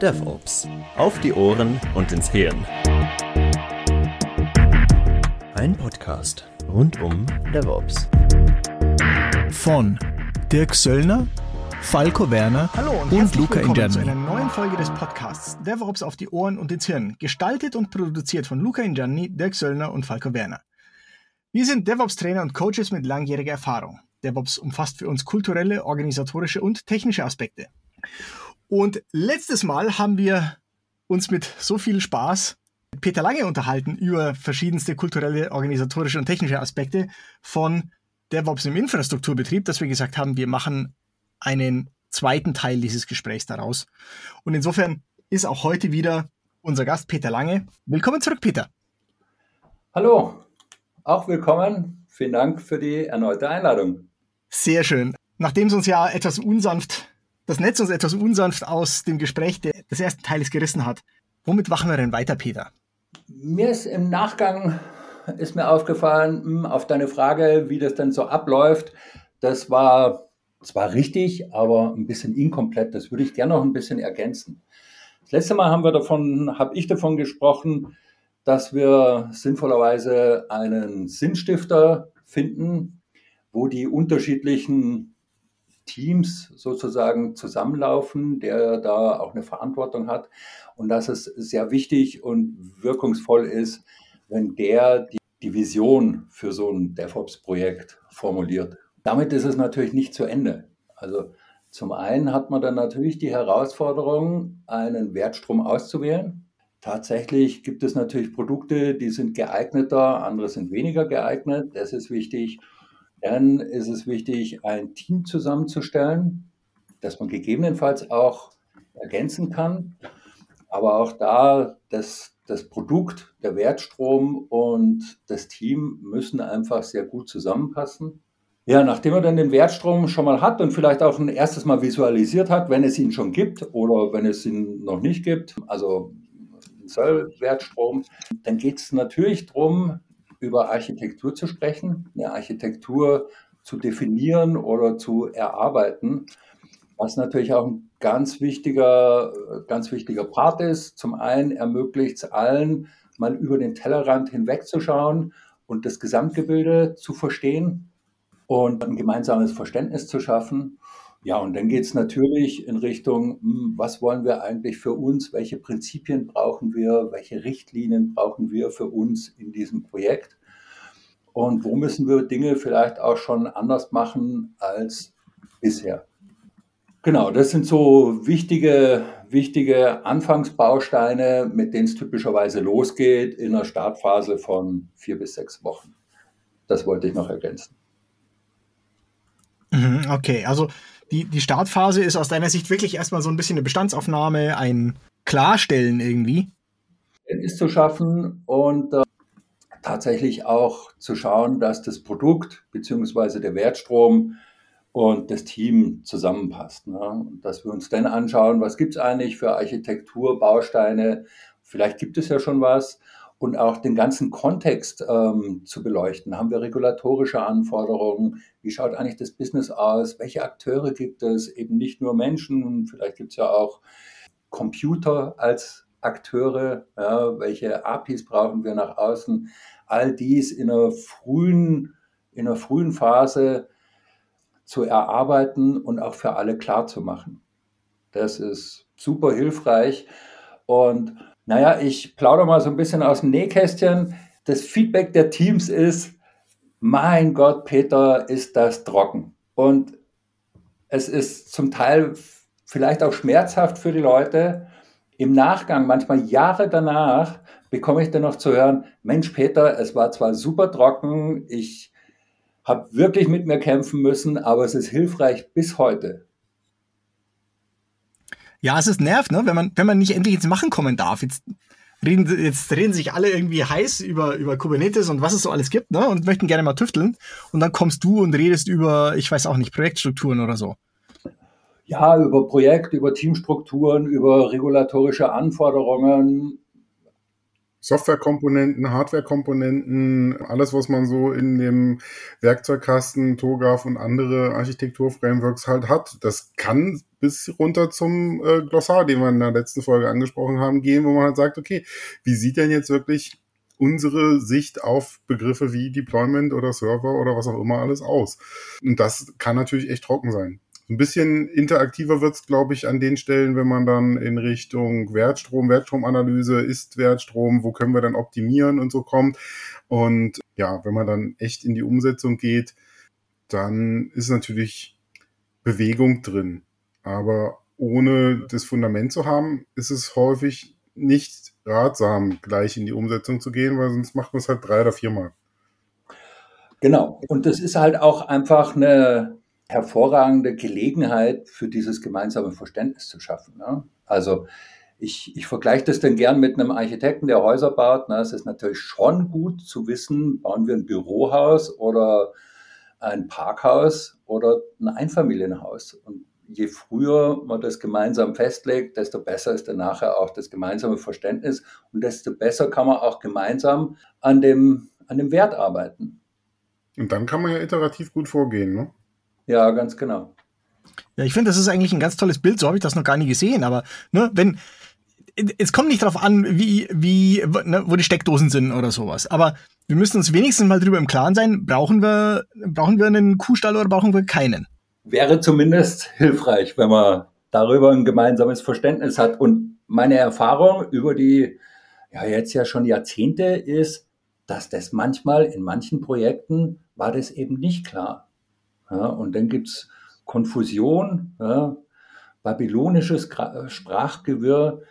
DevOps. Auf die Ohren und ins Hirn. Ein Podcast rund um DevOps. Von Dirk Söllner, Falco Werner Hallo und, und Luca willkommen Ingerni. zu einer neuen Folge des Podcasts DevOps auf die Ohren und ins Hirn. Gestaltet und produziert von Luca Ingerni, Dirk Söllner und Falco Werner. Wir sind DevOps-Trainer und Coaches mit langjähriger Erfahrung. DevOps umfasst für uns kulturelle, organisatorische und technische Aspekte. Und letztes Mal haben wir uns mit so viel Spaß mit Peter Lange unterhalten über verschiedenste kulturelle, organisatorische und technische Aspekte von DevOps im Infrastrukturbetrieb, dass wir gesagt haben, wir machen einen zweiten Teil dieses Gesprächs daraus. Und insofern ist auch heute wieder unser Gast Peter Lange. Willkommen zurück, Peter. Hallo, auch willkommen. Vielen Dank für die erneute Einladung. Sehr schön. Nachdem es uns ja etwas unsanft, das Netz uns etwas unsanft aus dem Gespräch de- des ersten Teiles gerissen hat, womit machen wir denn weiter, Peter? Mir ist im Nachgang ist mir aufgefallen, hm, auf deine Frage, wie das denn so abläuft, das war zwar richtig, aber ein bisschen inkomplett. Das würde ich gerne noch ein bisschen ergänzen. Das letzte Mal haben wir davon, habe ich davon gesprochen, dass wir sinnvollerweise einen Sinnstifter finden, wo die unterschiedlichen Teams sozusagen zusammenlaufen, der da auch eine Verantwortung hat und dass es sehr wichtig und wirkungsvoll ist, wenn der die, die Vision für so ein DevOps-Projekt formuliert. Damit ist es natürlich nicht zu Ende. Also zum einen hat man dann natürlich die Herausforderung, einen Wertstrom auszuwählen. Tatsächlich gibt es natürlich Produkte, die sind geeigneter, andere sind weniger geeignet. Das ist wichtig. Dann ist es wichtig, ein Team zusammenzustellen, das man gegebenenfalls auch ergänzen kann. Aber auch da, das, das Produkt, der Wertstrom und das Team müssen einfach sehr gut zusammenpassen. Ja, nachdem man dann den Wertstrom schon mal hat und vielleicht auch ein erstes Mal visualisiert hat, wenn es ihn schon gibt oder wenn es ihn noch nicht gibt, also Soll-Wertstrom, dann geht es natürlich darum, über Architektur zu sprechen, eine Architektur zu definieren oder zu erarbeiten, was natürlich auch ein ganz wichtiger, ganz wichtiger Part ist. Zum einen ermöglicht es allen, mal über den Tellerrand hinwegzuschauen und das Gesamtgebilde zu verstehen und ein gemeinsames Verständnis zu schaffen. Ja, und dann geht es natürlich in Richtung, hm, was wollen wir eigentlich für uns, welche Prinzipien brauchen wir, welche Richtlinien brauchen wir für uns in diesem Projekt und wo müssen wir Dinge vielleicht auch schon anders machen als bisher. Genau, das sind so wichtige, wichtige Anfangsbausteine, mit denen es typischerweise losgeht in einer Startphase von vier bis sechs Wochen. Das wollte ich noch ergänzen. Mhm, Okay, also die, die Startphase ist aus deiner Sicht wirklich erstmal so ein bisschen eine Bestandsaufnahme, ein Klarstellen irgendwie. ist zu schaffen und äh, tatsächlich auch zu schauen, dass das Produkt bzw. der Wertstrom und das Team zusammenpasst. Ne? Dass wir uns dann anschauen, was gibt es eigentlich für Architektur, Bausteine, vielleicht gibt es ja schon was und auch den ganzen Kontext ähm, zu beleuchten. Haben wir regulatorische Anforderungen? Wie schaut eigentlich das Business aus? Welche Akteure gibt es? Eben nicht nur Menschen, vielleicht gibt es ja auch Computer als Akteure, ja, welche APIs brauchen wir nach außen, all dies in einer frühen, in einer frühen Phase zu erarbeiten und auch für alle klar zu machen. Das ist super hilfreich. Und naja, ich plaudere mal so ein bisschen aus dem Nähkästchen. Das Feedback der Teams ist, mein Gott, Peter, ist das trocken. Und es ist zum Teil vielleicht auch schmerzhaft für die Leute. Im Nachgang, manchmal Jahre danach, bekomme ich dann noch zu hören, Mensch, Peter, es war zwar super trocken, ich habe wirklich mit mir kämpfen müssen, aber es ist hilfreich bis heute. Ja, es ist nervt, ne? wenn, man, wenn man nicht endlich ins Machen kommen darf. Jetzt reden, jetzt reden sich alle irgendwie heiß über, über Kubernetes und was es so alles gibt ne? und möchten gerne mal tüfteln. Und dann kommst du und redest über, ich weiß auch nicht, Projektstrukturen oder so. Ja, über Projekt, über Teamstrukturen, über regulatorische Anforderungen. Softwarekomponenten, Hardwarekomponenten, alles, was man so in dem Werkzeugkasten, TOGAF und andere Architekturframeworks halt hat. Das kann bis runter zum äh, Glossar, den wir in der letzten Folge angesprochen haben, gehen, wo man halt sagt, okay, wie sieht denn jetzt wirklich unsere Sicht auf Begriffe wie Deployment oder Server oder was auch immer alles aus? Und das kann natürlich echt trocken sein. Ein bisschen interaktiver wird es, glaube ich, an den Stellen, wenn man dann in Richtung Wertstrom, Wertstromanalyse, ist Wertstrom, wo können wir dann optimieren und so kommt. Und ja, wenn man dann echt in die Umsetzung geht, dann ist natürlich Bewegung drin. Aber ohne das Fundament zu haben, ist es häufig nicht ratsam, gleich in die Umsetzung zu gehen, weil sonst macht man es halt drei oder viermal. Genau. Und das ist halt auch einfach eine, hervorragende Gelegenheit für dieses gemeinsame Verständnis zu schaffen. Ne? Also ich, ich vergleiche das dann gern mit einem Architekten, der Häuser baut. Ne? Es ist natürlich schon gut zu wissen, bauen wir ein Bürohaus oder ein Parkhaus oder ein Einfamilienhaus. Und je früher man das gemeinsam festlegt, desto besser ist dann nachher auch das gemeinsame Verständnis und desto besser kann man auch gemeinsam an dem, an dem Wert arbeiten. Und dann kann man ja iterativ gut vorgehen, ne? Ja, ganz genau. Ja, ich finde, das ist eigentlich ein ganz tolles Bild. So habe ich das noch gar nie gesehen. Aber ne, wenn es kommt nicht darauf an, wie, wie, ne, wo die Steckdosen sind oder sowas. Aber wir müssen uns wenigstens mal drüber im Klaren sein, brauchen wir, brauchen wir einen Kuhstall oder brauchen wir keinen? Wäre zumindest hilfreich, wenn man darüber ein gemeinsames Verständnis hat. Und meine Erfahrung über die, ja, jetzt ja schon Jahrzehnte ist, dass das manchmal in manchen Projekten war das eben nicht klar. Ja, und dann gibt es Konfusion, ja, babylonisches Sprachgewirr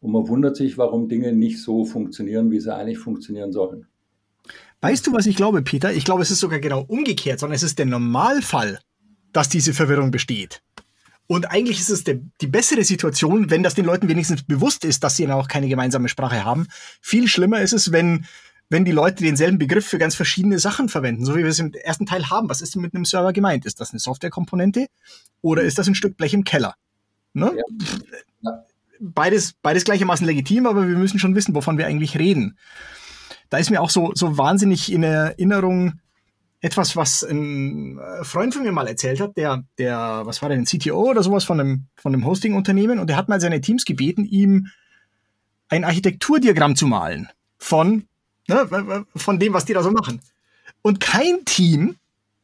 und man wundert sich, warum Dinge nicht so funktionieren, wie sie eigentlich funktionieren sollen. Weißt du, was ich glaube, Peter? Ich glaube, es ist sogar genau umgekehrt, sondern es ist der Normalfall, dass diese Verwirrung besteht. Und eigentlich ist es der, die bessere Situation, wenn das den Leuten wenigstens bewusst ist, dass sie auch keine gemeinsame Sprache haben. Viel schlimmer ist es, wenn wenn die Leute denselben Begriff für ganz verschiedene Sachen verwenden, so wie wir es im ersten Teil haben. Was ist denn mit einem Server gemeint? Ist das eine Softwarekomponente oder ist das ein Stück Blech im Keller? Ne? Ja. Beides, beides gleichermaßen legitim, aber wir müssen schon wissen, wovon wir eigentlich reden. Da ist mir auch so, so wahnsinnig in Erinnerung etwas, was ein äh, Freund von mir mal erzählt hat, der, der, was war denn, ein CTO oder sowas von einem, von einem Hosting-Unternehmen und der hat mal seine Teams gebeten, ihm ein Architekturdiagramm zu malen von ne, von dem, was die da so machen. Und kein Team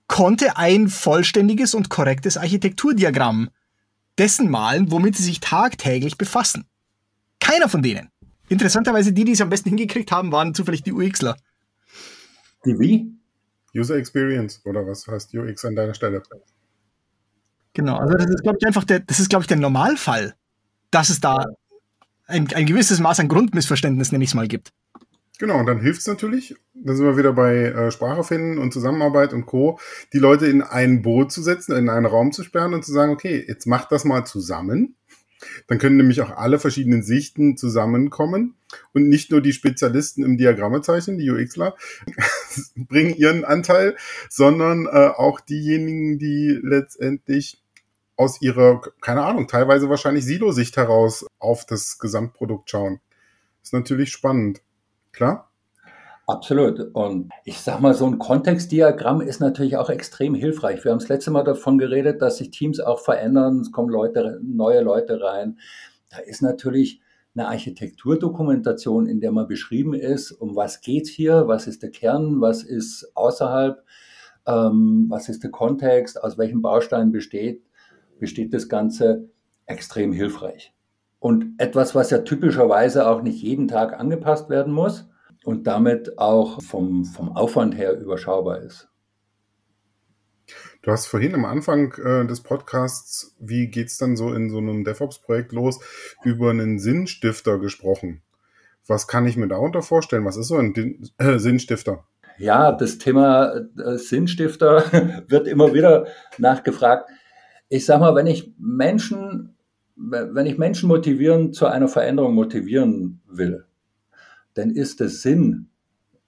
konnte ein vollständiges und korrektes Architekturdiagramm dessen malen, womit sie sich tagtäglich befassen. Keiner von denen. Interessanterweise die, die es am besten hingekriegt haben, waren zufällig die UXler. Die wie? User Experience oder was heißt UX an deiner Stelle? Genau, also das ist, glaube ich, einfach der, das ist, glaube ich, der Normalfall, dass es da ein, ein gewisses Maß an Grundmissverständnis, nenne ich es mal, gibt. Genau, und dann hilft es natürlich, da sind wir wieder bei äh, Sprache finden und Zusammenarbeit und Co., die Leute in ein Boot zu setzen, in einen Raum zu sperren und zu sagen, okay, jetzt macht das mal zusammen. Dann können nämlich auch alle verschiedenen Sichten zusammenkommen und nicht nur die Spezialisten im Diagrammezeichen, die UXler, bringen ihren Anteil, sondern äh, auch diejenigen, die letztendlich aus ihrer, keine Ahnung, teilweise wahrscheinlich Silo-Sicht heraus auf das Gesamtprodukt schauen. ist natürlich spannend. Klar? Absolut. Und ich sag mal, so ein Kontextdiagramm ist natürlich auch extrem hilfreich. Wir haben das letzte Mal davon geredet, dass sich Teams auch verändern, es kommen Leute, neue Leute rein. Da ist natürlich eine Architekturdokumentation, in der mal beschrieben ist, um was geht's hier, was ist der Kern, was ist außerhalb, ähm, was ist der Kontext, aus welchen Bausteinen besteht, besteht das Ganze, extrem hilfreich. Und etwas, was ja typischerweise auch nicht jeden Tag angepasst werden muss und damit auch vom, vom Aufwand her überschaubar ist. Du hast vorhin am Anfang äh, des Podcasts, wie geht es dann so in so einem DevOps-Projekt los, über einen Sinnstifter gesprochen. Was kann ich mir darunter vorstellen? Was ist so ein äh, Sinnstifter? Ja, das Thema äh, Sinnstifter wird immer wieder nachgefragt. Ich sag mal, wenn ich Menschen wenn ich Menschen motivieren, zu einer Veränderung motivieren will, dann ist der Sinn,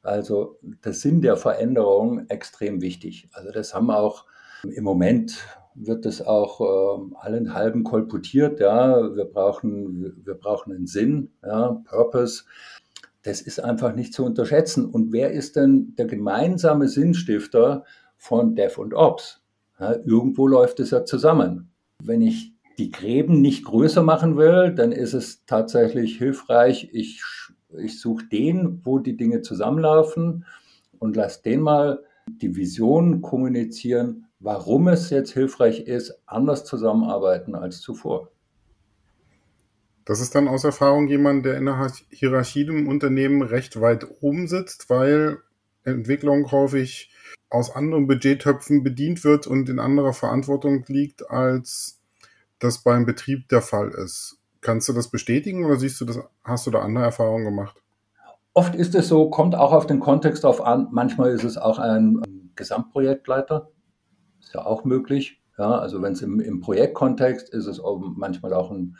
also der Sinn der Veränderung extrem wichtig. Also das haben auch im Moment wird das auch äh, allen halben kolportiert, ja, wir brauchen, wir brauchen einen Sinn, ja, Purpose. das ist einfach nicht zu unterschätzen. Und wer ist denn der gemeinsame Sinnstifter von Dev und Ops? Ja, irgendwo läuft es ja zusammen. Wenn ich die Gräben nicht größer machen will, dann ist es tatsächlich hilfreich, ich, ich suche den, wo die Dinge zusammenlaufen und lasse den mal die Vision kommunizieren, warum es jetzt hilfreich ist, anders zusammenarbeiten als zuvor. Das ist dann aus Erfahrung jemand, der in der Hierarchie im Unternehmen recht weit oben sitzt, weil Entwicklung häufig aus anderen Budgettöpfen bedient wird und in anderer Verantwortung liegt, als das beim Betrieb der Fall ist. Kannst du das bestätigen oder siehst du das, hast du da andere Erfahrungen gemacht? Oft ist es so, kommt auch auf den Kontext auf an. Manchmal ist es auch ein Gesamtprojektleiter. Ist ja auch möglich. Ja, also wenn es im, im Projektkontext ist, ist es manchmal auch ein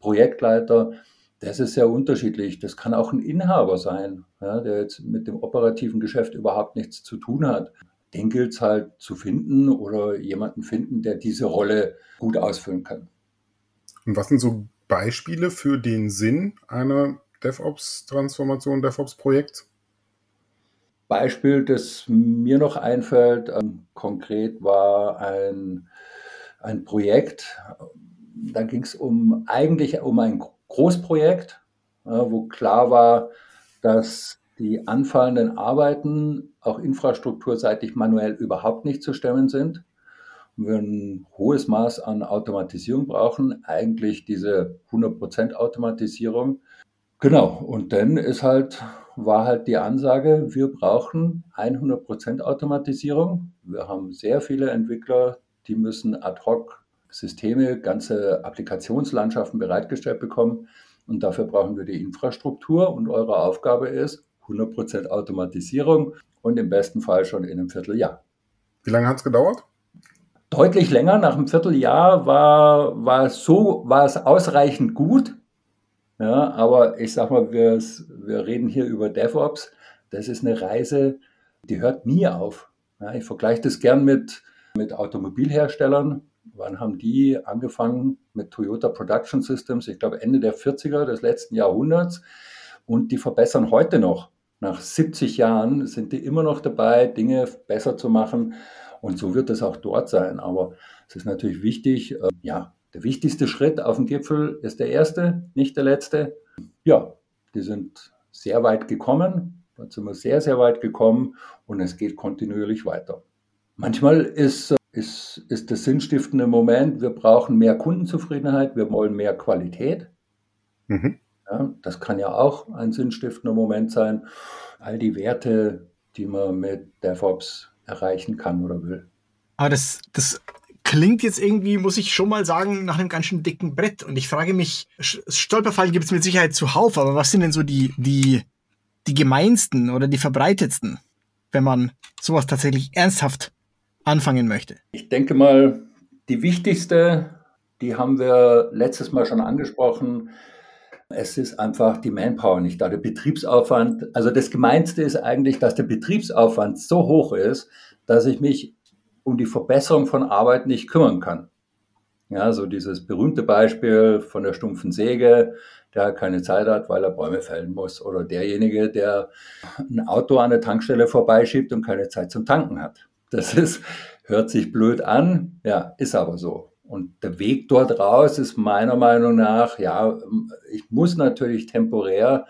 Projektleiter. Das ist sehr unterschiedlich. Das kann auch ein Inhaber sein, ja, der jetzt mit dem operativen Geschäft überhaupt nichts zu tun hat. Den gilt es halt zu finden oder jemanden finden, der diese Rolle gut ausfüllen kann. Und was sind so Beispiele für den Sinn einer DevOps-Transformation, DevOps-Projekts? Beispiel, das mir noch einfällt, ähm, konkret war ein, ein Projekt, da ging es um eigentlich um ein Großprojekt, ja, wo klar war, dass die anfallenden Arbeiten auch infrastrukturseitig manuell überhaupt nicht zu stemmen sind. Wir ein hohes Maß an Automatisierung brauchen, eigentlich diese 100% Automatisierung. Genau, und dann ist halt, war halt die Ansage, wir brauchen 100% Automatisierung. Wir haben sehr viele Entwickler, die müssen ad hoc Systeme, ganze Applikationslandschaften bereitgestellt bekommen. Und dafür brauchen wir die Infrastruktur. Und eure Aufgabe ist 100% Automatisierung und im besten Fall schon in einem Vierteljahr. Wie lange hat es gedauert? Deutlich länger. Nach einem Vierteljahr war, war, es so, war es ausreichend gut. Ja, aber ich sag mal, wir, wir reden hier über DevOps. Das ist eine Reise, die hört nie auf. Ja, ich vergleiche das gern mit, mit Automobilherstellern. Wann haben die angefangen mit Toyota Production Systems? Ich glaube Ende der 40er des letzten Jahrhunderts. Und die verbessern heute noch. Nach 70 Jahren sind die immer noch dabei, Dinge besser zu machen. Und so wird es auch dort sein. Aber es ist natürlich wichtig, äh, ja, der wichtigste Schritt auf dem Gipfel ist der erste, nicht der letzte. Ja, die sind sehr weit gekommen. Dort sind wir sehr, sehr weit gekommen und es geht kontinuierlich weiter. Manchmal ist äh, ist, ist das sinnstiftende Moment, wir brauchen mehr Kundenzufriedenheit, wir wollen mehr Qualität. Mhm. Ja, das kann ja auch ein sinnstiftender Moment sein. All die Werte, die man mit DevOps erreichen kann oder will. Aber das, das klingt jetzt irgendwie, muss ich schon mal sagen, nach einem ganz schön dicken Brett. Und ich frage mich, Stolperfallen gibt es mit Sicherheit zuhauf, aber was sind denn so die, die, die gemeinsten oder die verbreitetsten, wenn man sowas tatsächlich ernsthaft anfangen möchte? Ich denke mal, die wichtigste, die haben wir letztes Mal schon angesprochen. Es ist einfach die Manpower nicht da, der Betriebsaufwand. Also das Gemeinste ist eigentlich, dass der Betriebsaufwand so hoch ist, dass ich mich um die Verbesserung von Arbeit nicht kümmern kann. Ja, so dieses berühmte Beispiel von der stumpfen Säge, der keine Zeit hat, weil er Bäume fällen muss. Oder derjenige, der ein Auto an der Tankstelle vorbeischiebt und keine Zeit zum Tanken hat. Das ist, hört sich blöd an, ja, ist aber so. Und der Weg dort raus ist meiner Meinung nach, ja, ich muss natürlich temporär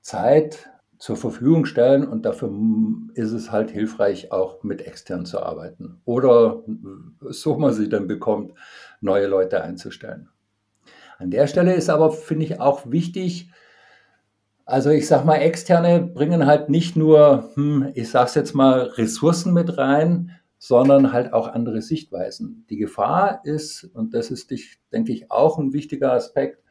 Zeit zur Verfügung stellen und dafür ist es halt hilfreich, auch mit extern zu arbeiten. Oder, so man sie dann bekommt, neue Leute einzustellen. An der Stelle ist aber, finde ich, auch wichtig, also ich sag mal, externe bringen halt nicht nur, hm, ich sag's jetzt mal, Ressourcen mit rein, sondern halt auch andere Sichtweisen. Die Gefahr ist, und das ist, denke ich, auch ein wichtiger Aspekt,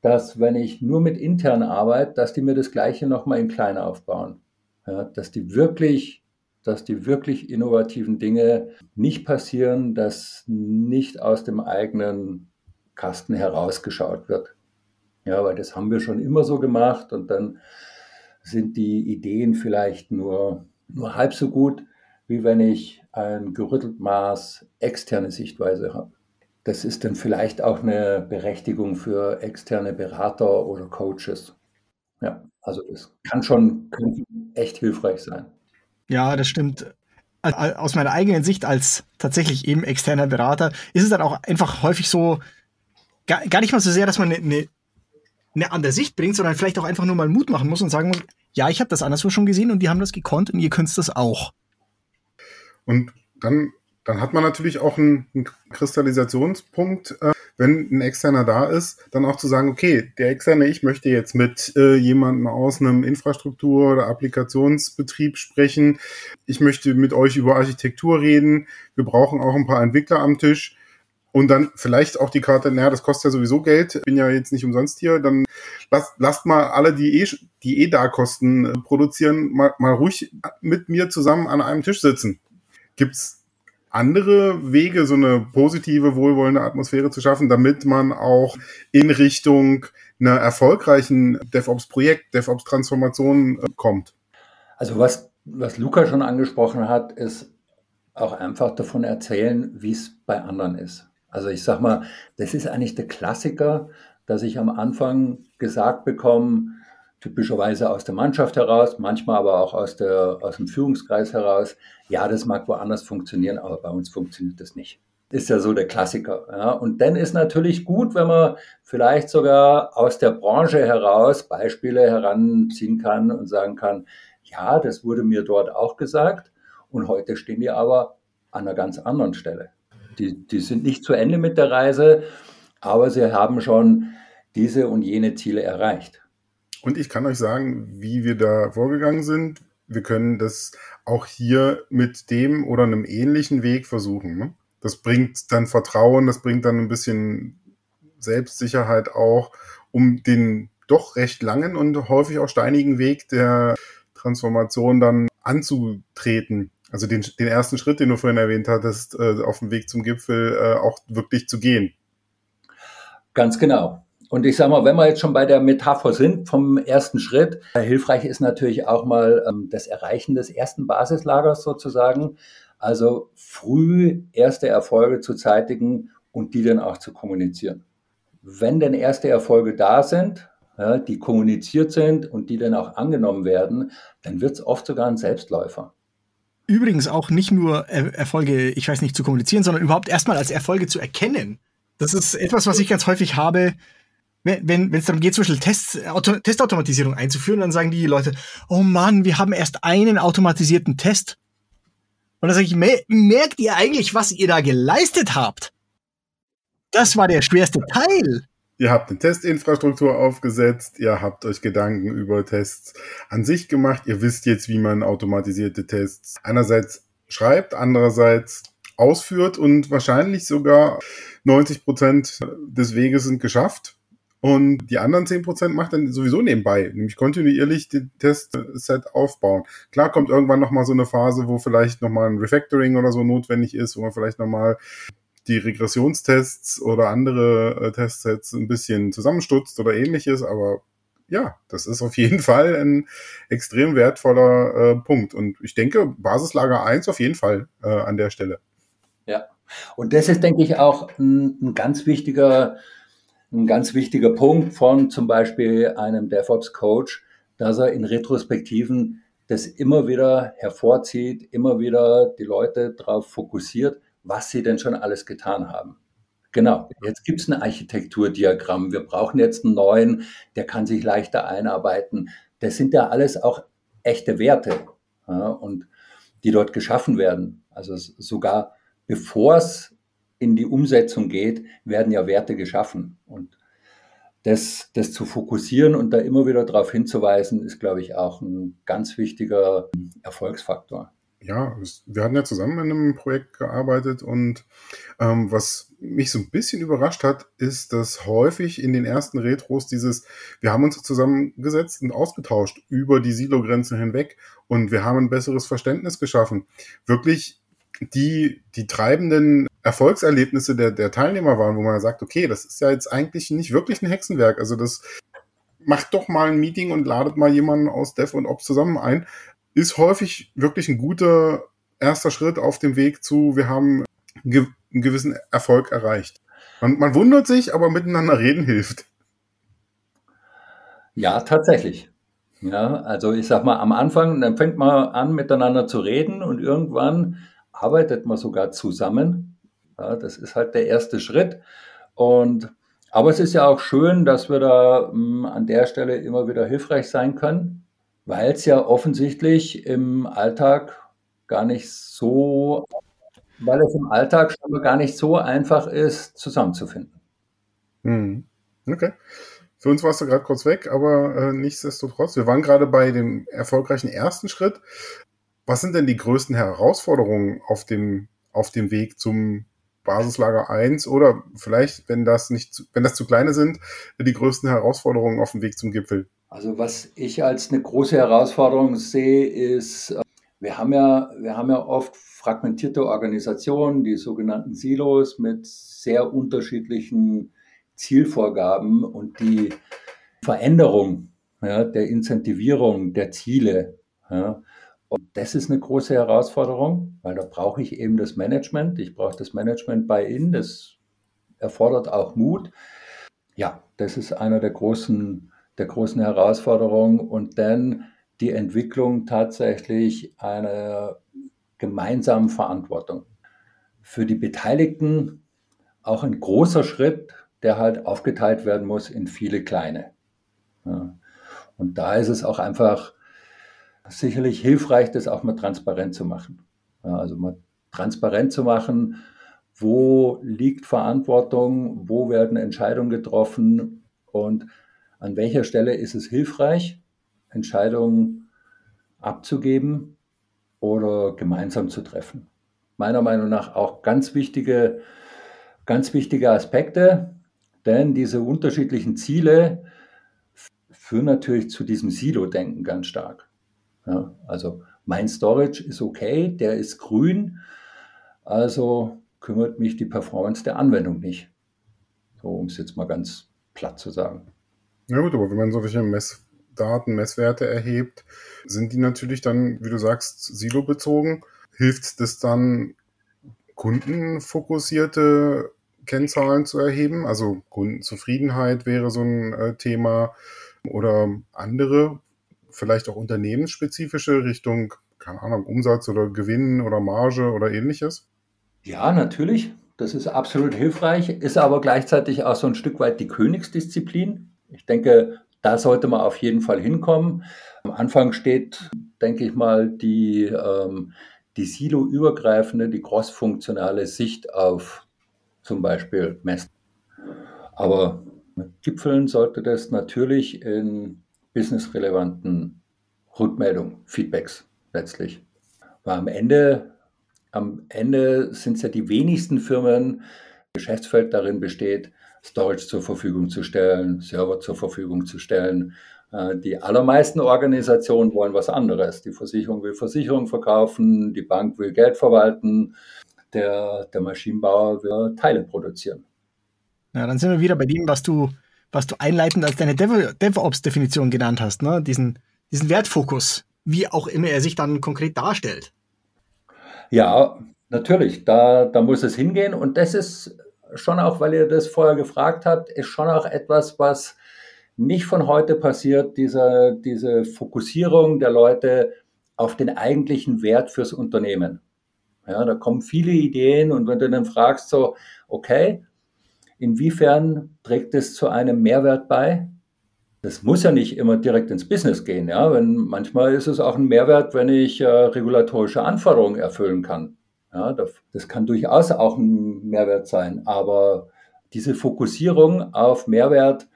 dass wenn ich nur mit intern arbeite, dass die mir das Gleiche nochmal in klein aufbauen. Ja, dass die wirklich, dass die wirklich innovativen Dinge nicht passieren, dass nicht aus dem eigenen Kasten herausgeschaut wird. Ja, weil das haben wir schon immer so gemacht und dann sind die Ideen vielleicht nur, nur halb so gut, wie wenn ich ein gerüttelt Maß externe Sichtweise habe. Das ist dann vielleicht auch eine Berechtigung für externe Berater oder Coaches. Ja, Also das kann schon kann echt hilfreich sein. Ja, das stimmt. Aus meiner eigenen Sicht als tatsächlich eben externer Berater ist es dann auch einfach häufig so, gar, nicht mal so sehr, dass man eine, eine, eine andere Sicht bringt, sondern vielleicht auch einfach nur mal Mut machen muss und sagen muss, ja, ich habe das anderswo schon gesehen und die haben das gekonnt und ihr könnt das auch. Und dann, dann hat man natürlich auch einen, einen Kristallisationspunkt, äh, wenn ein Externer da ist, dann auch zu sagen, okay, der Externe, ich möchte jetzt mit äh, jemandem aus einem Infrastruktur- oder Applikationsbetrieb sprechen. Ich möchte mit euch über Architektur reden. Wir brauchen auch ein paar Entwickler am Tisch. Und dann vielleicht auch die Karte, naja, das kostet ja sowieso Geld, bin ja jetzt nicht umsonst hier, dann lasst, lasst mal alle, die eh, die eh da Kosten äh, produzieren, mal, mal ruhig mit mir zusammen an einem Tisch sitzen. Gibt's andere Wege, so eine positive, wohlwollende Atmosphäre zu schaffen, damit man auch in Richtung einer erfolgreichen DevOps-Projekt, DevOps-Transformation äh, kommt? Also was, was Luca schon angesprochen hat, ist auch einfach davon erzählen, wie es bei anderen ist. Also ich sag mal, das ist eigentlich der Klassiker, dass ich am Anfang gesagt bekomme, typischerweise aus der Mannschaft heraus, manchmal aber auch aus, der, aus dem Führungskreis heraus, ja, das mag woanders funktionieren, aber bei uns funktioniert das nicht. Ist ja so der Klassiker. Ja. Und dann ist natürlich gut, wenn man vielleicht sogar aus der Branche heraus Beispiele heranziehen kann und sagen kann, ja, das wurde mir dort auch gesagt und heute stehen die aber an einer ganz anderen Stelle. Die, die sind nicht zu Ende mit der Reise, aber sie haben schon diese und jene Ziele erreicht. Und ich kann euch sagen, wie wir da vorgegangen sind. Wir können das auch hier mit dem oder einem ähnlichen Weg versuchen. Ne? Das bringt dann Vertrauen, das bringt dann ein bisschen Selbstsicherheit auch, um den doch recht langen und häufig auch steinigen Weg der Transformation dann anzutreten. Also den, den ersten Schritt, den du vorhin erwähnt hattest, äh, auf dem Weg zum Gipfel äh, auch wirklich zu gehen. Ganz genau. Und ich sage mal, wenn wir jetzt schon bei der Metapher sind vom ersten Schritt, äh, hilfreich ist natürlich auch mal ähm, das Erreichen des ersten Basislagers sozusagen. Also früh erste Erfolge zu zeitigen und die dann auch zu kommunizieren. Wenn denn erste Erfolge da sind, ja, die kommuniziert sind und die dann auch angenommen werden, dann wird es oft sogar ein Selbstläufer. Übrigens auch nicht nur er Erfolge, ich weiß nicht, zu kommunizieren, sondern überhaupt erstmal als Erfolge zu erkennen. Das ist etwas, was ich ganz häufig habe, wenn es darum geht, zum Beispiel Tests, Auto, Testautomatisierung einzuführen, dann sagen die Leute, oh Mann, wir haben erst einen automatisierten Test. Und dann sage ich, merkt ihr eigentlich, was ihr da geleistet habt? Das war der schwerste Teil. Ihr habt eine Testinfrastruktur aufgesetzt, ihr habt euch Gedanken über Tests an sich gemacht, ihr wisst jetzt, wie man automatisierte Tests einerseits schreibt, andererseits ausführt und wahrscheinlich sogar 90 Prozent des Weges sind geschafft. Und die anderen 10% macht dann sowieso nebenbei, nämlich kontinuierlich den Testset aufbauen. Klar kommt irgendwann nochmal so eine Phase, wo vielleicht nochmal ein Refactoring oder so notwendig ist, wo man vielleicht nochmal die Regressionstests oder andere äh, Testsets ein bisschen zusammenstutzt oder ähnliches, aber ja, das ist auf jeden Fall ein extrem wertvoller äh, Punkt. Und ich denke, Basislager 1 auf jeden Fall äh, an der Stelle. Ja, und das ist, denke ich, auch ein, ein ganz wichtiger ein ganz wichtiger Punkt von zum Beispiel einem DevOps-Coach, dass er in Retrospektiven das immer wieder hervorzieht, immer wieder die Leute darauf fokussiert, was sie denn schon alles getan haben. Genau, jetzt gibt es ein Architekturdiagramm. Wir brauchen jetzt einen neuen, der kann sich leichter einarbeiten. Das sind ja alles auch echte Werte ja, und die dort geschaffen werden. Also sogar bevor es in die Umsetzung geht, werden ja Werte geschaffen. Und das, das zu fokussieren und da immer wieder darauf hinzuweisen, ist, glaube ich, auch ein ganz wichtiger Erfolgsfaktor. Ja, wir hatten ja zusammen in einem Projekt gearbeitet und ähm, was mich so ein bisschen überrascht hat, ist, dass häufig in den ersten Retros dieses, wir haben uns zusammengesetzt und ausgetauscht über die Silo-Grenze hinweg und wir haben ein besseres Verständnis geschaffen. Wirklich die, die treibenden Erfolgserlebnisse der, der Teilnehmer waren, wo man sagt, okay, das ist ja jetzt eigentlich nicht wirklich ein Hexenwerk. Also das macht doch mal ein Meeting und ladet mal jemanden aus Dev und Ops zusammen ein, ist häufig wirklich ein guter erster Schritt auf dem Weg zu, wir haben einen gewissen Erfolg erreicht. Man, man wundert sich, aber miteinander reden hilft. Ja, tatsächlich. Ja, also ich sag mal, am Anfang, dann fängt man an, miteinander zu reden und irgendwann arbeitet man sogar zusammen. Ja, das ist halt der erste Schritt. Und aber es ist ja auch schön, dass wir da mh, hm, an der Stelle immer wieder hilfreich sein können, weil es ja offensichtlich im Alltag gar nicht so, weil es im Alltag schon gar nicht so einfach ist, zusammenzufinden. Hm. Okay. Für uns warst du gerade kurz weg, aber äh, nichtsdestotrotz, wir waren gerade bei dem erfolgreichen ersten Schritt. Was sind denn die größten Herausforderungen auf dem, auf dem Weg zum Basislager 1 oder vielleicht, wenn das nicht, wenn das zu kleine sind, die größten Herausforderungen auf dem Weg zum Gipfel? Also was ich als eine große Herausforderung sehe, ist, äh, wir haben ja, wir haben ja oft fragmentierte Organisationen, die sogenannten Silos mit sehr unterschiedlichen Zielvorgaben und die Veränderung ja, der Incentivierung der Ziele. Ja, und das ist eine große Herausforderung, weil da brauche ich eben das Management. Ich brauche das Management bei Ihnen. Das erfordert auch Mut. Ja, das ist einer der großen, der großen Herausforderungen. Und dann die Entwicklung tatsächlich einer gemeinsamen Verantwortung. Für die Beteiligten auch ein großer Schritt, der halt aufgeteilt werden muss in viele kleine. Ja. Und da ist es auch einfach sicherlich hilfreich, das auch mal transparent zu machen. Ja, also mal transparent zu machen, wo liegt Verantwortung, wo werden Entscheidungen getroffen und an welcher Stelle ist es hilfreich, Entscheidungen abzugeben oder gemeinsam zu treffen. Meiner Meinung nach auch ganz wichtige, ganz wichtige Aspekte, denn diese unterschiedlichen Ziele führen natürlich zu diesem Silo-Denken ganz stark. Ja, also mein Storage ist okay, der ist grün, also kümmert mich die Performance der Anwendung nicht. So, um es jetzt mal ganz platt zu sagen. Ja gut, aber wenn man solche Messdaten, Messwerte erhebt, sind die natürlich dann, wie du sagst, silo-bezogen. Hilft es dann, kundenfokussierte Kennzahlen zu erheben. Also Kundenzufriedenheit wäre so ein äh, Thema oder andere, vielleicht auch unternehmensspezifische Richtung, keine Ahnung, Umsatz oder Gewinn oder Marge oder ähnliches? Ja, natürlich. Das ist absolut hilfreich, ist aber gleichzeitig auch so ein Stück weit die Königsdisziplin. Ich denke, da sollte man auf jeden Fall hinkommen. Am Anfang steht, denke ich mal, die, ähm, die silo-übergreifende, die cross-funktionale Sicht auf zum Beispiel messen. Aber mit Gipfeln sollte das natürlich in businessrelevanten Rückmeldungen, Feedbacks letztlich. Weil am Ende, am Ende sind es ja die wenigsten Firmen, Geschäftsfeld darin besteht, Storage zur Verfügung zu stellen, Server zur Verfügung zu stellen. Äh, die allermeisten Organisationen wollen was anderes. Die Versicherung will Versicherung verkaufen, die Bank will Geld verwalten, der, der Maschinenbauer will Teile produzieren. Ja, dann sind wir wieder bei dem, was du, was du einleitend als deine Dev DevOps-Definition genannt hast, ne? diesen, diesen Wertfokus, wie auch immer er sich dann konkret darstellt. Ja, natürlich, da, da muss es hingehen und das ist schon auch, weil ihr das vorher gefragt habt, ist schon auch etwas, was nicht von heute passiert, diese, diese Fokussierung der Leute auf den eigentlichen Wert fürs Unternehmen. Ja, da kommen viele Ideen und wenn du dann fragst, so, okay, inwiefern trägt es zu einem Mehrwert bei? Das muss ja nicht immer direkt ins Business gehen. Ja? Wenn, manchmal ist es auch ein Mehrwert, wenn ich äh, regulatorische Anforderungen erfüllen kann. Ja, das, das kann durchaus auch ein Mehrwert sein. Aber diese Fokussierung auf Mehrwert,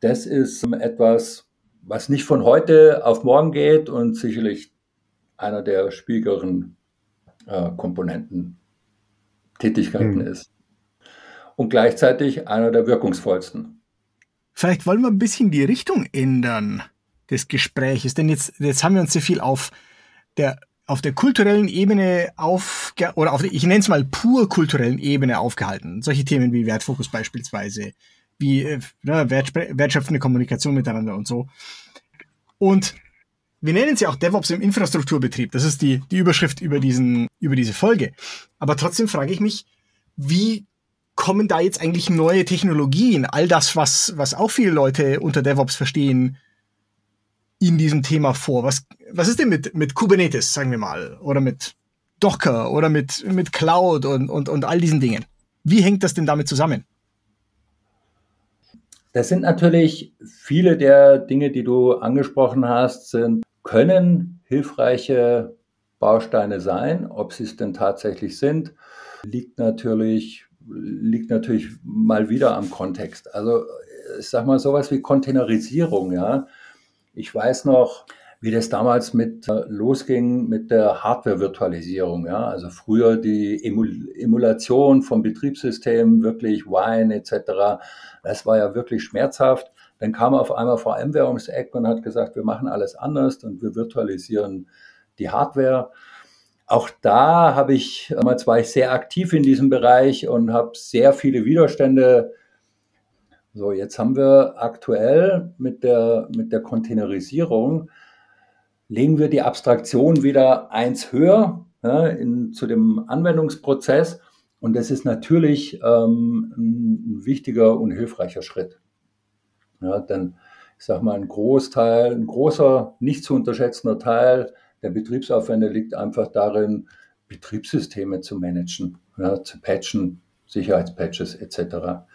das ist etwas, was nicht von heute auf morgen geht und sicherlich einer der schwierigeren äh, Komponenten Tätigkeiten hm. ist. Und gleichzeitig einer der wirkungsvollsten. Vielleicht wollen wir ein bisschen die Richtung ändern des Gespräches, denn jetzt, jetzt haben wir uns sehr viel auf der auf der kulturellen Ebene auf oder auf ich nenne es mal pur kulturellen Ebene aufgehalten. Solche Themen wie Wertfokus beispielsweise, wie äh, wertschöpfende Kommunikation miteinander und so. Und wir nennen sie auch DevOps im Infrastrukturbetrieb. Das ist die, die Überschrift über, diesen, über diese Folge. Aber trotzdem frage ich mich, wie kommen da jetzt eigentlich neue Technologien, all das, was, was auch viele Leute unter DevOps verstehen, in diesem Thema vor? Was, was ist denn mit, mit Kubernetes, sagen wir mal, oder mit Docker oder mit, mit Cloud und, und, und all diesen Dingen? Wie hängt das denn damit zusammen? Das sind natürlich viele der Dinge, die du angesprochen hast, sind, können hilfreiche Bausteine sein. Ob sie es denn tatsächlich sind, liegt natürlich, liegt natürlich mal wieder am Kontext. Also ich sag mal sowas wie Containerisierung, ja. Ich weiß noch, wie das damals mit äh, losging mit der Hardware-Virtualisierung. Ja? Also früher die Emul Emulation vom Betriebssystem, wirklich Wine etc. Das war ja wirklich schmerzhaft. Dann kam auf einmal VMware ums Eck und hat gesagt, wir machen alles anders und wir virtualisieren die Hardware. Auch da habe ich, damals war ich sehr aktiv in diesem Bereich und habe sehr viele Widerstände so, jetzt haben wir aktuell mit der, mit der Containerisierung, legen wir die Abstraktion wieder eins höher ja, in, zu dem Anwendungsprozess. Und das ist natürlich ähm, ein, wichtiger und hilfreicher Schritt. Ja, denn ich sage mal, ein Großteil, ein großer, nicht zu unterschätzender Teil der Betriebsaufwände liegt einfach darin, Betriebssysteme zu managen, ja, zu patchen, Sicherheitspatches etc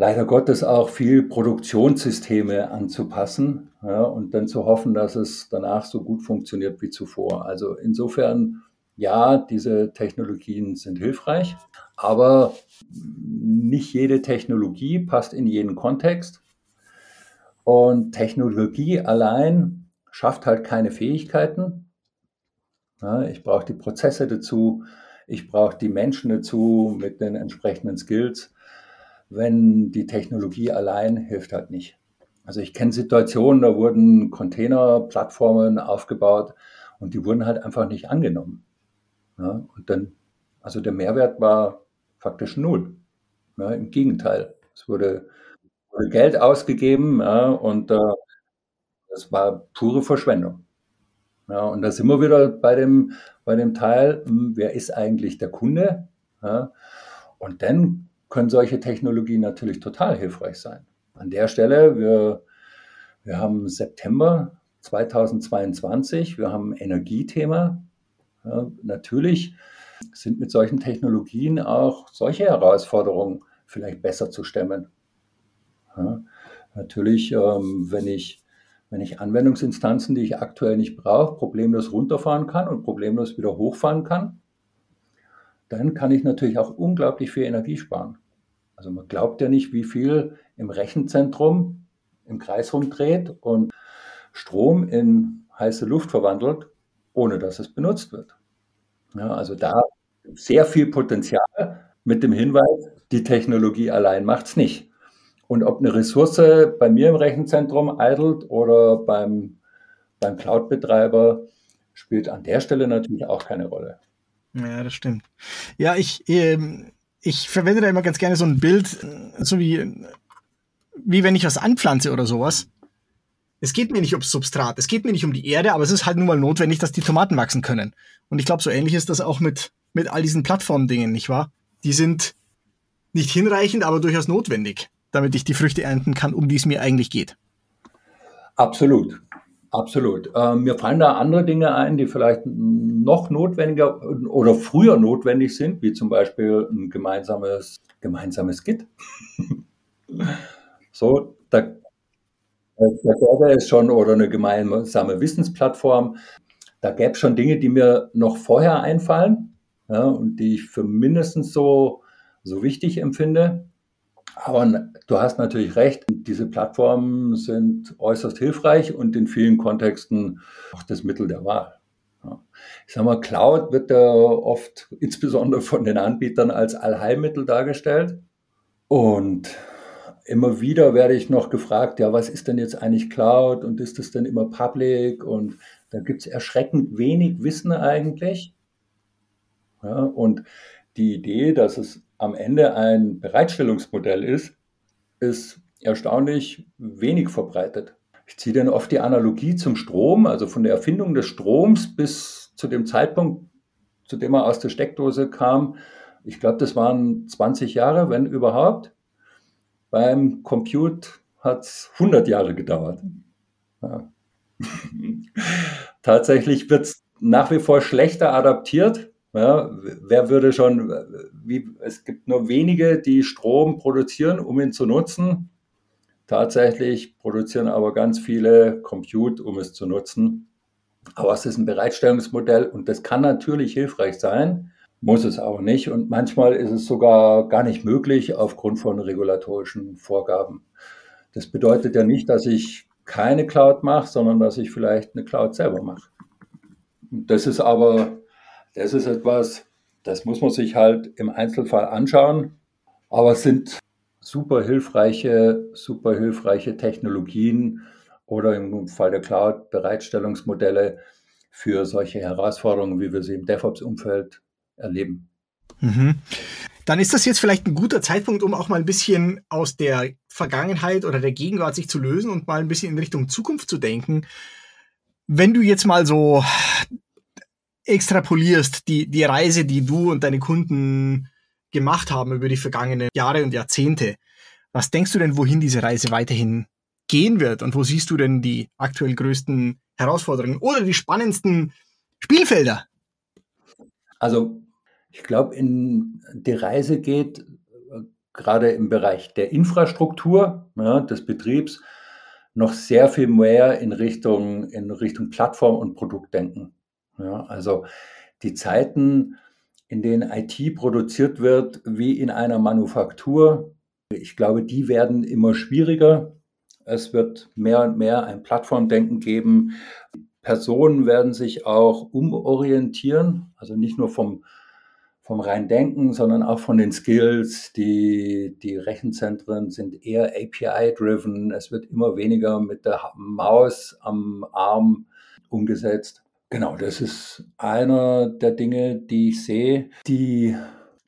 leider Gottes auch viel Produktionssysteme anzupassen ja, und dann zu hoffen, dass es danach so gut funktioniert wie zuvor. Also insofern, ja, diese Technologien sind hilfreich, aber nicht jede Technologie passt in jeden Kontext. Und Technologie allein schafft halt keine Fähigkeiten. Ja, ich brauche die Prozesse dazu, ich brauche die Menschen dazu mit den entsprechenden Skills wenn die Technologie allein hilft halt nicht. Also ich kenne Situationen, da wurden Containerplattformen aufgebaut und die wurden halt einfach nicht angenommen. Ja, und dann, also der Mehrwert war faktisch null. Ja, Im Gegenteil, es wurde, wurde Geld ausgegeben ja, und äh, das war pure Verschwendung. Ja, und da sind wir wieder bei dem, bei dem Teil, hm, wer ist eigentlich der Kunde? Ja, und dann können solche Technologien natürlich total hilfreich sein. An der Stelle, wir, wir haben September 2022, wir haben ein Energiethema. Ja, natürlich sind mit solchen Technologien auch solche Herausforderungen vielleicht besser zu stemmen. Natürlich, ähm, wenn, ich, wenn ich Anwendungsinstanzen, die ich aktuell nicht brauche, problemlos runterfahren kann und problemlos wieder hochfahren kann, dann kann ich natürlich auch unglaublich viel Energie sparen. Also man glaubt ja nicht, wie viel im Rechenzentrum im Kreis rumdreht und Strom in heiße Luft verwandelt, ohne dass es benutzt wird. Ja, also da sehr viel Potenzial mit dem Hinweis, die Technologie allein macht es nicht. Und ob eine Ressource bei mir im Rechenzentrum eidelt oder beim, beim Cloud-Betreiber, spielt an der Stelle natürlich auch keine Rolle. Ja, das stimmt. Ja, ich, ähm, ich verwende da immer ganz gerne so ein Bild, so wie, wie wenn ich was anpflanze oder sowas. Es geht mir nicht ums Substrat, es geht mir nicht um die Erde, aber es ist halt nun mal notwendig, dass die Tomaten wachsen können. Und ich glaube, so ähnlich ist das auch mit, mit all diesen Plattformdingen, nicht wahr? Die sind nicht hinreichend, aber durchaus notwendig, damit ich die Früchte ernten kann, um die es mir eigentlich geht. Absolut. Absolut. Ähm, mir fallen da andere Dinge ein, die vielleicht noch notwendiger oder früher notwendig sind, wie zum Beispiel ein gemeinsames, gemeinsames Git. so, da, da gäbe es schon oder eine gemeinsame Wissensplattform. Da gäbe es schon Dinge, die mir noch vorher einfallen ja, und die ich für mindestens so, so wichtig empfinde. Aber du hast natürlich recht, diese Plattformen sind äußerst hilfreich und in vielen Kontexten auch das Mittel der Wahl. Ich sage mal, Cloud wird da oft insbesondere von den Anbietern als Allheilmittel dargestellt. Und immer wieder werde ich noch gefragt, ja, was ist denn jetzt eigentlich Cloud und ist das denn immer public? Und da gibt es erschreckend wenig Wissen eigentlich. Ja, und die Idee, dass es am Ende ein Bereitstellungsmodell ist, ist erstaunlich wenig verbreitet. Ich ziehe dann oft die Analogie zum Strom, also von der Erfindung des Stroms bis zu dem Zeitpunkt, zu dem er aus der Steckdose kam. Ich glaube, das waren 20 Jahre, wenn überhaupt. Beim Compute hat es 100 Jahre gedauert. Ja. Tatsächlich wird es nach wie vor schlechter adaptiert. Ja, wer würde schon, wie, es gibt nur wenige, die Strom produzieren, um ihn zu nutzen. Tatsächlich produzieren aber ganz viele Compute, um es zu nutzen. Aber es ist ein Bereitstellungsmodell und das kann natürlich hilfreich sein, muss es auch nicht. Und manchmal ist es sogar gar nicht möglich aufgrund von regulatorischen Vorgaben. Das bedeutet ja nicht, dass ich keine Cloud mache, sondern dass ich vielleicht eine Cloud selber mache. Das ist aber, das ist etwas, das muss man sich halt im Einzelfall anschauen. Aber es sind super hilfreiche, super hilfreiche Technologien oder im Fall der Cloud-Bereitstellungsmodelle für solche Herausforderungen, wie wir sie im DevOps-Umfeld erleben. Mhm. Dann ist das jetzt vielleicht ein guter Zeitpunkt, um auch mal ein bisschen aus der Vergangenheit oder der Gegenwart sich zu lösen und mal ein bisschen in Richtung Zukunft zu denken. Wenn du jetzt mal so extrapolierst, die, die Reise, die du und deine Kunden gemacht haben über die vergangenen Jahre und Jahrzehnte, was denkst du denn, wohin diese Reise weiterhin gehen wird und wo siehst du denn die aktuell größten Herausforderungen oder die spannendsten Spielfelder? Also ich glaube, die Reise geht äh, gerade im Bereich der Infrastruktur ja, des Betriebs noch sehr viel mehr in Richtung, in Richtung Plattform und Produktdenken. Ja, also die Zeiten, in denen IT produziert wird, wie in einer Manufaktur, ich glaube, die werden immer schwieriger. Es wird mehr und mehr ein Plattformdenken geben. Personen werden sich auch umorientieren, also nicht nur vom vom rein Denken, sondern auch von den Skills. Die, die Rechenzentren sind eher API-driven. Es wird immer weniger mit der Maus am Arm umgesetzt. Genau, das ist einer der Dinge, die ich sehe. Die,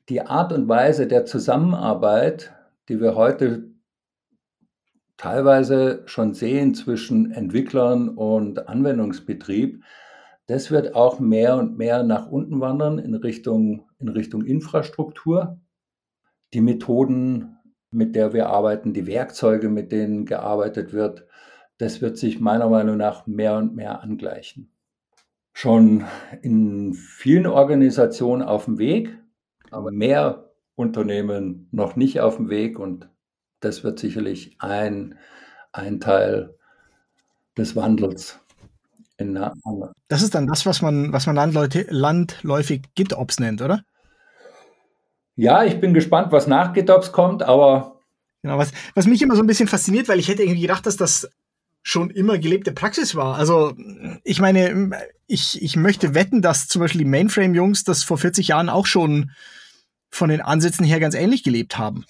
die Art und Weise der Zusammenarbeit, die wir heute teilweise schon sehen zwischen Entwicklern und Anwendungsbetrieb, das wird auch mehr und mehr nach unten wandern in Richtung, in Richtung Infrastruktur. Die Methoden, mit der wir arbeiten, die Werkzeuge, mit denen gearbeitet wird, das wird sich meiner Meinung nach mehr und mehr angleichen. Schon in vielen Organisationen auf dem Weg, aber mehr Unternehmen noch nicht auf dem Weg und das wird sicherlich ein, ein Teil des Wandels in einer Das ist dann das, was man, was man landläufig, landläufig GitOps nennt, oder? Ja, ich bin gespannt, was nach GitOps kommt, aber. Genau, was, was mich immer so ein bisschen fasziniert, weil ich hätte irgendwie gedacht, dass das schon immer gelebte Praxis war. Also, ich meine, ich, ich möchte wetten, dass zum Beispiel die Mainframe-Jungs das vor 40 Jahren auch schon von den Ansätzen her ganz ähnlich gelebt haben.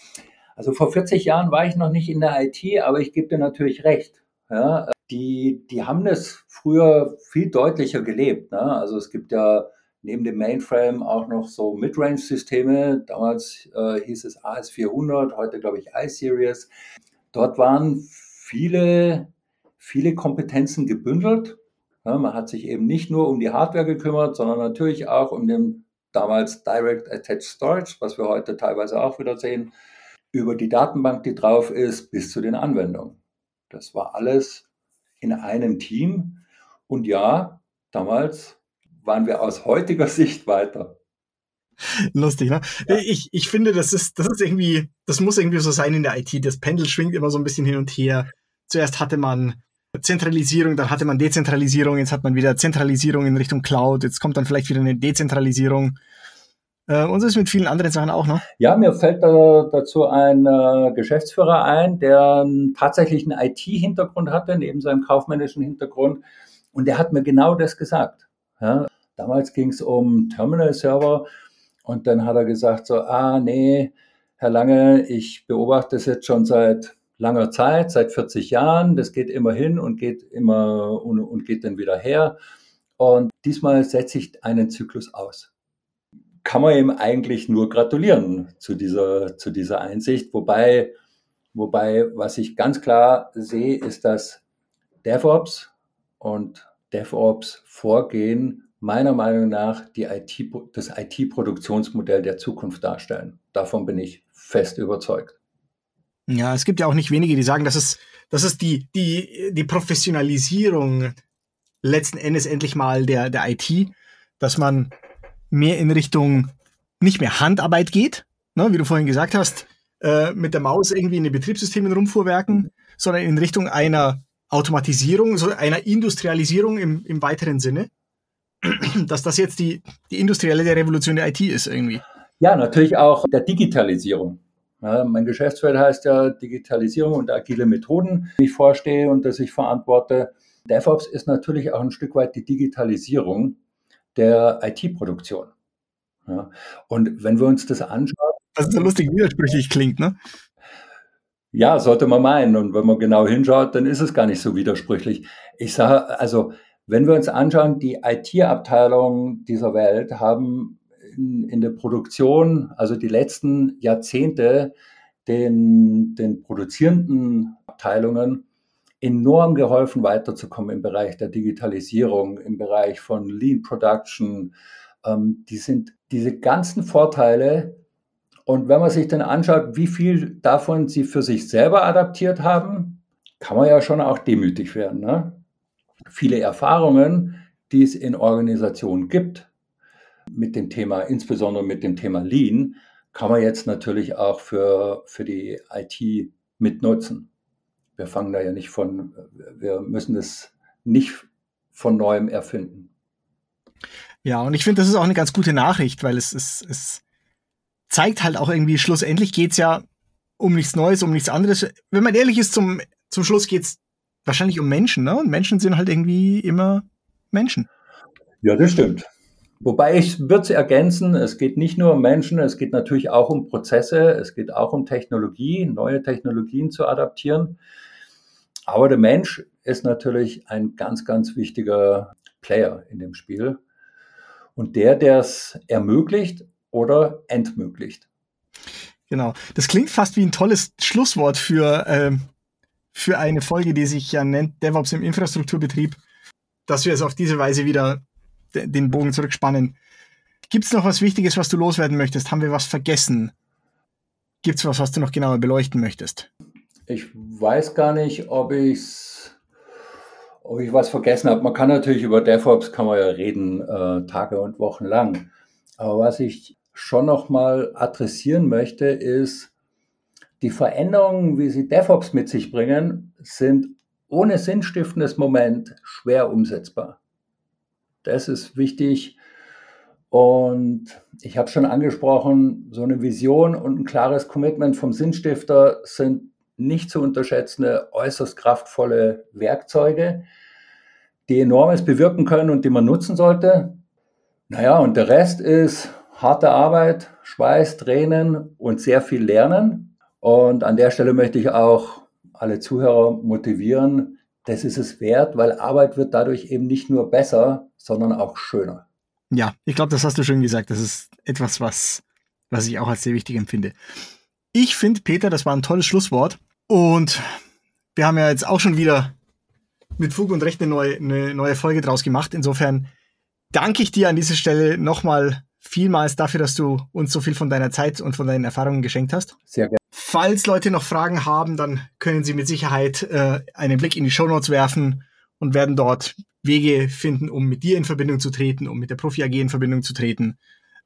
Also vor 40 Jahren war ich noch nicht in der IT, aber ich gebe dir natürlich recht. Ja, die, die haben das früher viel deutlicher gelebt. Ne? Also es gibt ja neben dem Mainframe auch noch so Midrange-Systeme. Damals äh, hieß es AS400, heute glaube ich iSeries. Dort waren viele, viele Kompetenzen gebündelt. Ja, man hat sich eben nicht nur um die Hardware gekümmert, sondern natürlich auch um den damals Direct Attached Storage, was wir heute teilweise auch wieder sehen, über die Datenbank, die drauf ist, bis zu den Anwendungen. Das war alles in einem Team. Und ja, damals waren wir aus heutiger Sicht weiter. Lustig, ne? Ja. Ich, ich finde, das ist, das ist irgendwie, das muss irgendwie so sein in der IT. Das Pendel schwingt immer so ein bisschen hin und her. Zuerst hatte man Zentralisierung, dann hatte man Dezentralisierung, jetzt hat man wieder Zentralisierung in Richtung Cloud, jetzt kommt dann vielleicht wieder eine Dezentralisierung. Äh, und so ist mit vielen anderen Sachen auch noch. Ja, mir fällt da dazu ein äh, Geschäftsführer ein, der tatsächlich einen IT-Hintergrund hatte, neben seinem kaufmännischen Hintergrund. Und der hat mir genau das gesagt. Ja, damals ging es um Terminal-Server und dann hat er gesagt so, ah nee, Herr Lange, ich beobachte das jetzt schon seit langer Zeit, seit 40 Jahren. Das geht immer hin und geht immer und, und geht dann wieder her. Und diesmal setze ich einen Zyklus aus kann man ihm eigentlich nur gratulieren zu dieser, zu dieser Einsicht. Wobei, wobei, was ich ganz klar sehe, ist, dass DevOps und DevOps Vorgehen meiner Meinung nach die IT, das IT-Produktionsmodell der Zukunft darstellen. Davon bin ich fest überzeugt. Ja, es gibt ja auch nicht wenige, die sagen, dass es, dass es die, die, die Professionalisierung letzten Endes endlich mal der, der IT, dass man mehr in Richtung nicht mehr Handarbeit geht, ne, wie du vorhin gesagt hast, äh, mit der Maus irgendwie in den Betriebssystemen rumfuhrwerken, sondern in Richtung einer Automatisierung, so einer Industrialisierung im, im weiteren Sinne, dass das jetzt die, die industrielle Revolution der IT ist irgendwie. Ja, natürlich auch der Digitalisierung. Ja, mein Geschäftsfeld heißt ja Digitalisierung und agile Methoden, die ich vorstehe und das ich verantworte. DevOps ist natürlich auch ein Stück weit die Digitalisierung der IT-Produktion. Ja, und wenn wir uns das anschauen. Was so lustig widersprüchlich klingt, ne? Ja, sollte man meinen. Und wenn man genau hinschaut, dann ist es gar nicht so widersprüchlich. Ich sage, also, wenn wir uns anschauen, die IT-Abteilungen dieser Welt haben in, in der Produktion, also die letzten Jahrzehnte, den, den produzierenden Abteilungen enorm geholfen, weiterzukommen im Bereich der Digitalisierung, im Bereich von Lean Production. Ähm, die sind diese ganzen Vorteile. Und wenn man sich dann anschaut, wie viel davon sie für sich selber adaptiert haben, kann man ja schon auch demütig werden. Ne? Viele Erfahrungen, die es in Organisationen gibt, mit dem Thema, insbesondere mit dem Thema Lean, kann man jetzt natürlich auch für, für die IT mitnutzen. Wir fangen da ja nicht von, wir müssen es nicht von neuem erfinden. Ja, und ich finde, das ist auch eine ganz gute Nachricht, weil es, es, es zeigt halt auch irgendwie, schlussendlich geht's ja um nichts Neues, um nichts anderes. Wenn man ehrlich ist, zum, zum Schluss geht's wahrscheinlich um Menschen, ne? Und Menschen sind halt irgendwie immer Menschen. Ja, das stimmt. Wobei ich würde ergänzen, es geht nicht nur um Menschen, es geht natürlich auch um Prozesse, es geht auch um Technologie, neue Technologien zu adaptieren. Aber der Mensch ist natürlich ein ganz, ganz wichtiger Player in dem Spiel. Und der, der es ermöglicht oder entmöglicht. Genau. Das klingt fast wie ein tolles Schlusswort für, ähm, für eine Folge, die sich ja nennt DevOps im Infrastrukturbetrieb, dass wir es auf diese Weise wieder den Bogen zurückspannen. Gibt es noch was Wichtiges, was du loswerden möchtest? Haben wir was vergessen? Gibt es was, was du noch genauer beleuchten möchtest? Ich weiß gar nicht, ob ich ob ich was vergessen habe. Man kann natürlich über DevOps kann man ja reden äh, Tage und Wochen lang. Aber was ich schon noch mal adressieren möchte, ist die Veränderungen, wie sie DevOps mit sich bringen, sind ohne sinnstiftendes Moment schwer umsetzbar. Das ist wichtig. Und ich habe schon angesprochen, so eine Vision und ein klares Commitment vom Sinnstifter sind nicht zu unterschätzende, äußerst kraftvolle Werkzeuge, die enormes bewirken können und die man nutzen sollte. Naja, und der Rest ist harte Arbeit, Schweiß, Tränen und sehr viel Lernen. Und an der Stelle möchte ich auch alle Zuhörer motivieren, das ist es wert, weil Arbeit wird dadurch eben nicht nur besser, sondern auch schöner. Ja, ich glaube, das hast du schön gesagt. Das ist etwas, was, was ich auch als sehr wichtig empfinde. Ich finde, Peter, das war ein tolles Schlusswort. Und wir haben ja jetzt auch schon wieder mit Fug und Recht eine neue, eine neue Folge draus gemacht. Insofern danke ich dir an dieser Stelle nochmal vielmals dafür, dass du uns so viel von deiner Zeit und von deinen Erfahrungen geschenkt hast. Sehr gerne. Falls Leute noch Fragen haben, dann können sie mit Sicherheit äh, einen Blick in die Show Notes werfen und werden dort Wege finden, um mit dir in Verbindung zu treten, um mit der Profi AG in Verbindung zu treten.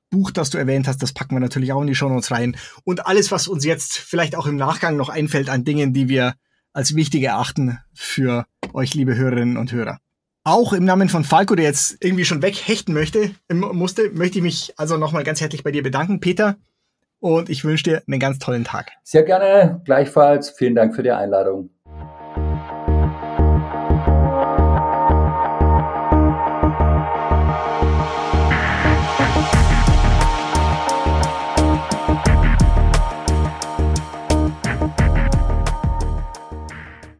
Buch, das du erwähnt hast, das packen wir natürlich auch in die Show Notes rein. Und alles, was uns jetzt vielleicht auch im Nachgang noch einfällt an Dingen, die wir als wichtig erachten für euch, liebe Hörerinnen und Hörer. Auch im Namen von Falco, der jetzt irgendwie schon weghechten möchte, musste, möchte ich mich also nochmal ganz herzlich bei dir bedanken, Peter. Und ich wünsche dir einen ganz tollen Tag. Sehr gerne, gleichfalls. Vielen Dank für die Einladung.